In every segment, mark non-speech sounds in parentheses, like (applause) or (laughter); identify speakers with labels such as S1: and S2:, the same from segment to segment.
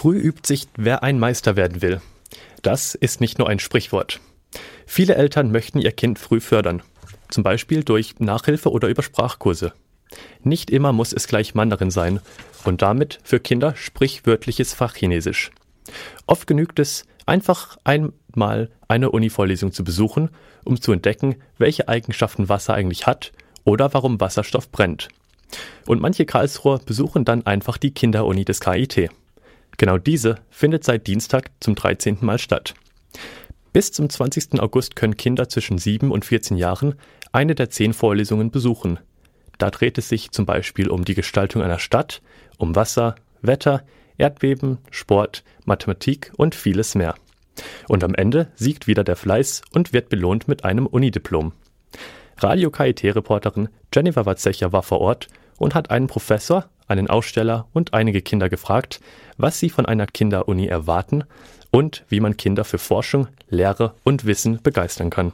S1: Früh übt sich, wer ein Meister werden will. Das ist nicht nur ein Sprichwort. Viele Eltern möchten ihr Kind früh fördern, zum Beispiel durch Nachhilfe oder über Sprachkurse. Nicht immer muss es gleich Mandarin sein und damit für Kinder sprichwörtliches Fachchinesisch. Oft genügt es, einfach einmal eine Uni-Vorlesung zu besuchen, um zu entdecken, welche Eigenschaften Wasser eigentlich hat oder warum Wasserstoff brennt. Und manche Karlsruher besuchen dann einfach die Kinderuni des KIT. Genau diese findet seit Dienstag zum 13. Mal statt. Bis zum 20. August können Kinder zwischen 7 und 14 Jahren eine der zehn Vorlesungen besuchen. Da dreht es sich zum Beispiel um die Gestaltung einer Stadt, um Wasser, Wetter, Erdbeben, Sport, Mathematik und vieles mehr. Und am Ende siegt wieder der Fleiß und wird belohnt mit einem Unidiplom. Radio KIT-Reporterin Jennifer Watzecher war vor Ort und hat einen Professor, einen Aussteller und einige Kinder gefragt, was sie von einer Kinderuni erwarten und wie man Kinder für Forschung, Lehre und Wissen begeistern kann.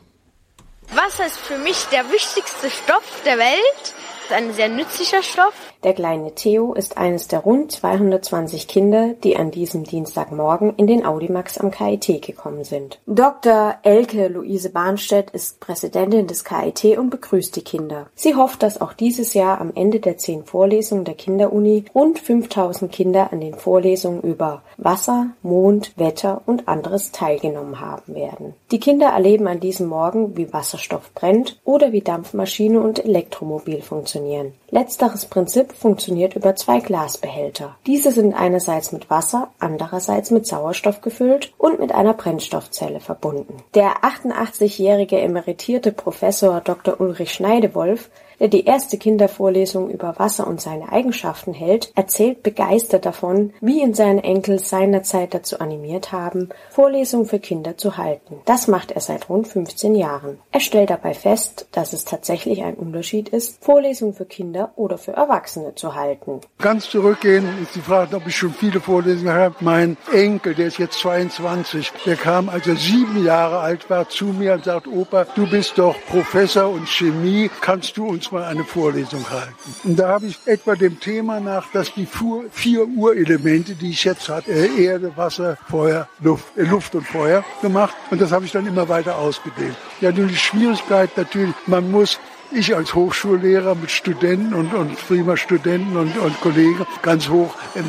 S2: Wasser ist für mich der wichtigste Stoff der Welt ein sehr nützlicher Stoff.
S3: Der kleine Theo ist eines der rund 220 Kinder, die an diesem Dienstagmorgen in den Audimax am KIT gekommen sind. Dr. Elke Luise Bahnstedt ist Präsidentin des KIT und begrüßt die Kinder. Sie hofft, dass auch dieses Jahr am Ende der zehn Vorlesungen der Kinderuni rund 5000 Kinder an den Vorlesungen über Wasser, Mond, Wetter und anderes teilgenommen haben werden. Die Kinder erleben an diesem Morgen, wie Wasserstoff brennt oder wie Dampfmaschine und Elektromobil funktionieren funktionieren. Letzteres Prinzip funktioniert über zwei Glasbehälter. Diese sind einerseits mit Wasser, andererseits mit Sauerstoff gefüllt und mit einer Brennstoffzelle verbunden. Der 88-jährige emeritierte Professor Dr. Ulrich Schneidewolf der die erste Kindervorlesung über Wasser und seine Eigenschaften hält, erzählt begeistert davon, wie ihn seine Enkel seinerzeit dazu animiert haben, Vorlesungen für Kinder zu halten. Das macht er seit rund 15 Jahren. Er stellt dabei fest, dass es tatsächlich ein Unterschied ist, Vorlesungen für Kinder oder für Erwachsene zu halten.
S4: Ganz zurückgehen ist die Frage, ob ich schon viele Vorlesungen habe. Mein Enkel, der ist jetzt 22, der kam, als er sieben Jahre alt war, zu mir und sagt, Opa, du bist doch Professor und Chemie, kannst du uns mal eine Vorlesung halten. Und da habe ich etwa dem Thema nach, dass die vier Urelemente, die ich jetzt habe, äh, Erde, Wasser, Feuer, Luft, äh, Luft und Feuer gemacht. Und das habe ich dann immer weiter ausgedehnt. Ja, nur die Schwierigkeit natürlich, man muss ich als Hochschullehrer mit Studenten und, und prima Studenten und, und Kollegen ganz hoch äh,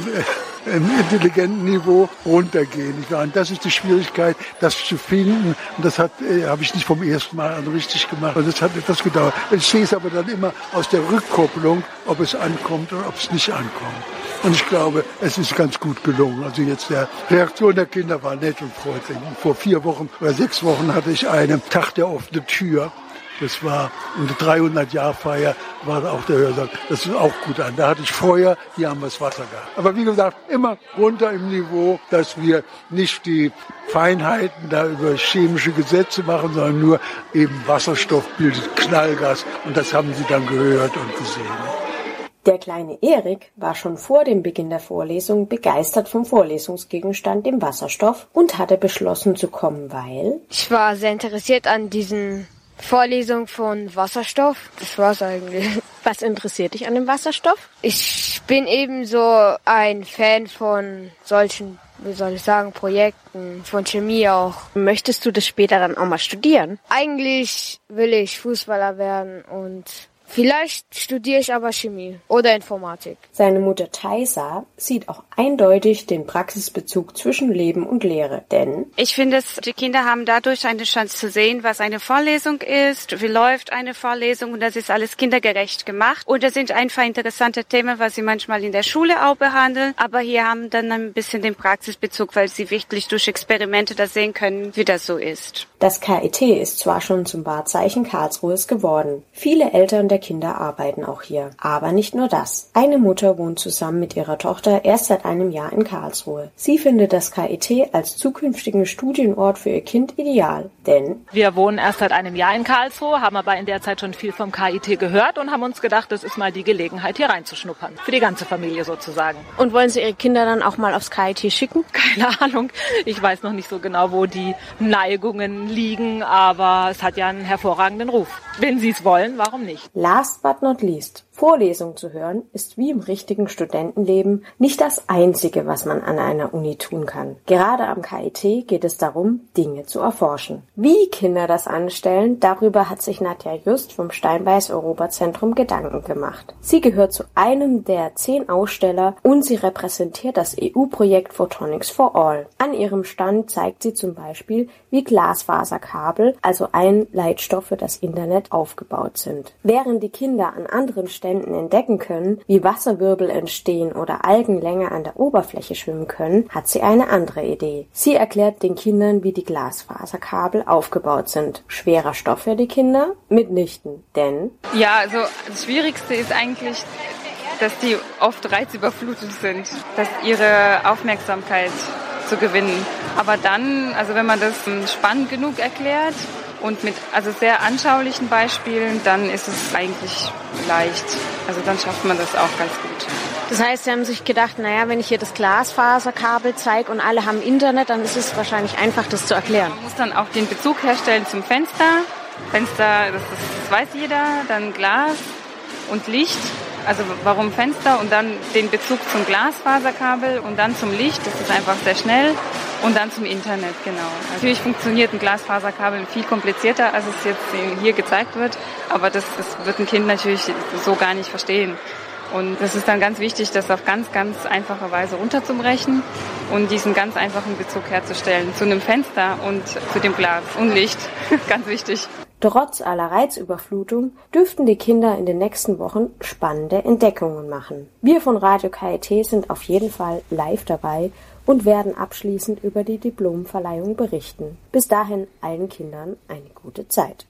S4: im intelligenten Niveau runtergehen. Und das ist die Schwierigkeit, das zu finden. Und das hat, äh, habe ich nicht vom ersten Mal an richtig gemacht. Und das hat etwas gedauert. Ich sehe es aber dann immer aus der Rückkopplung, ob es ankommt oder ob es nicht ankommt. Und ich glaube, es ist ganz gut gelungen. Also jetzt der Reaktion der Kinder war nett und freundlich. Vor vier Wochen oder sechs Wochen hatte ich einen Tag der offenen Tür. Das war eine 300-Jahr-Feier, war auch der Hörsaal. Das ist auch gut an. Da hatte ich Feuer, hier haben wir das Wasser gehabt. Aber wie gesagt, immer runter im Niveau, dass wir nicht die Feinheiten da über chemische Gesetze machen, sondern nur eben Wasserstoff bildet Knallgas. Und das haben sie dann gehört und gesehen.
S3: Der kleine Erik war schon vor dem Beginn der Vorlesung begeistert vom Vorlesungsgegenstand, dem Wasserstoff, und hatte beschlossen zu kommen, weil
S2: ich war sehr interessiert an diesen Vorlesung von Wasserstoff. Das war's eigentlich.
S3: Was interessiert dich an dem Wasserstoff?
S2: Ich bin eben so ein Fan von solchen, wie soll ich sagen, Projekten, von Chemie auch.
S3: Möchtest du das später dann auch mal studieren?
S2: Eigentlich will ich Fußballer werden und Vielleicht studiere ich aber Chemie oder Informatik.
S3: Seine Mutter Thaisa sieht auch eindeutig den Praxisbezug zwischen Leben und Lehre, denn
S5: ich finde, die Kinder haben dadurch eine Chance zu sehen, was eine Vorlesung ist, wie läuft eine Vorlesung und das ist alles kindergerecht gemacht. Und das sind einfach interessante Themen, was sie manchmal in der Schule auch behandeln, aber hier haben dann ein bisschen den Praxisbezug, weil sie wirklich durch Experimente das sehen können, wie das so ist.
S3: Das KIT ist zwar schon zum Wahrzeichen Karlsruhes geworden. Viele Eltern der Kinder arbeiten auch hier. Aber nicht nur das. Eine Mutter wohnt zusammen mit ihrer Tochter erst seit einem Jahr in Karlsruhe. Sie findet das KIT als zukünftigen Studienort für ihr Kind ideal, denn
S6: wir wohnen erst seit einem Jahr in Karlsruhe, haben aber in der Zeit schon viel vom KIT gehört und haben uns gedacht, das ist mal die Gelegenheit, hier reinzuschnuppern. Für die ganze Familie sozusagen.
S3: Und wollen Sie Ihre Kinder dann auch mal aufs KIT schicken? (laughs)
S6: Keine Ahnung. Ich weiß noch nicht so genau, wo die Neigungen liegen, aber es hat ja einen hervorragenden Ruf. Wenn Sie es wollen, warum nicht?
S3: Last but not least, Vorlesung zu hören ist wie im richtigen Studentenleben nicht das Einzige, was man an einer Uni tun kann. Gerade am KIT geht es darum, Dinge zu erforschen. Wie Kinder das anstellen, darüber hat sich Nadja Just vom Steinbeiß Europazentrum Gedanken gemacht. Sie gehört zu einem der zehn Aussteller und sie repräsentiert das EU-Projekt Photonics for All. An ihrem Stand zeigt sie zum Beispiel, wie Glasfaserkabel, also ein Leitstoff für das Internet, aufgebaut sind. Während die Kinder an anderen Stellen Ständen entdecken können, wie Wasserwirbel entstehen oder Algen länger an der Oberfläche schwimmen können, hat sie eine andere Idee. Sie erklärt den Kindern, wie die Glasfaserkabel aufgebaut sind. Schwerer Stoff für die Kinder? Mitnichten, denn
S7: ja, also das Schwierigste ist eigentlich, dass die oft reizüberflutet sind, dass ihre Aufmerksamkeit zu gewinnen. Aber dann, also wenn man das spannend genug erklärt und mit also sehr anschaulichen Beispielen, dann ist es eigentlich leicht. Also dann schafft man das auch ganz gut.
S3: Das heißt, Sie haben sich gedacht, naja, wenn ich hier das Glasfaserkabel zeige und alle haben Internet, dann ist es wahrscheinlich einfach, das zu erklären.
S7: Man muss dann auch den Bezug herstellen zum Fenster. Fenster, das, das, das weiß jeder. Dann Glas und Licht. Also warum Fenster und dann den Bezug zum Glasfaserkabel und dann zum Licht. Das ist einfach sehr schnell. Und dann zum Internet, genau. Natürlich funktioniert ein Glasfaserkabel viel komplizierter, als es jetzt hier gezeigt wird, aber das, das wird ein Kind natürlich so gar nicht verstehen. Und das ist dann ganz wichtig, das auf ganz, ganz einfache Weise runterzubrechen und diesen ganz einfachen Bezug herzustellen zu einem Fenster und zu dem Glas und Licht. (laughs) ganz wichtig.
S3: Trotz aller Reizüberflutung dürften die Kinder in den nächsten Wochen spannende Entdeckungen machen. Wir von Radio KIT sind auf jeden Fall live dabei und werden abschließend über die Diplomverleihung berichten. Bis dahin allen Kindern eine gute Zeit.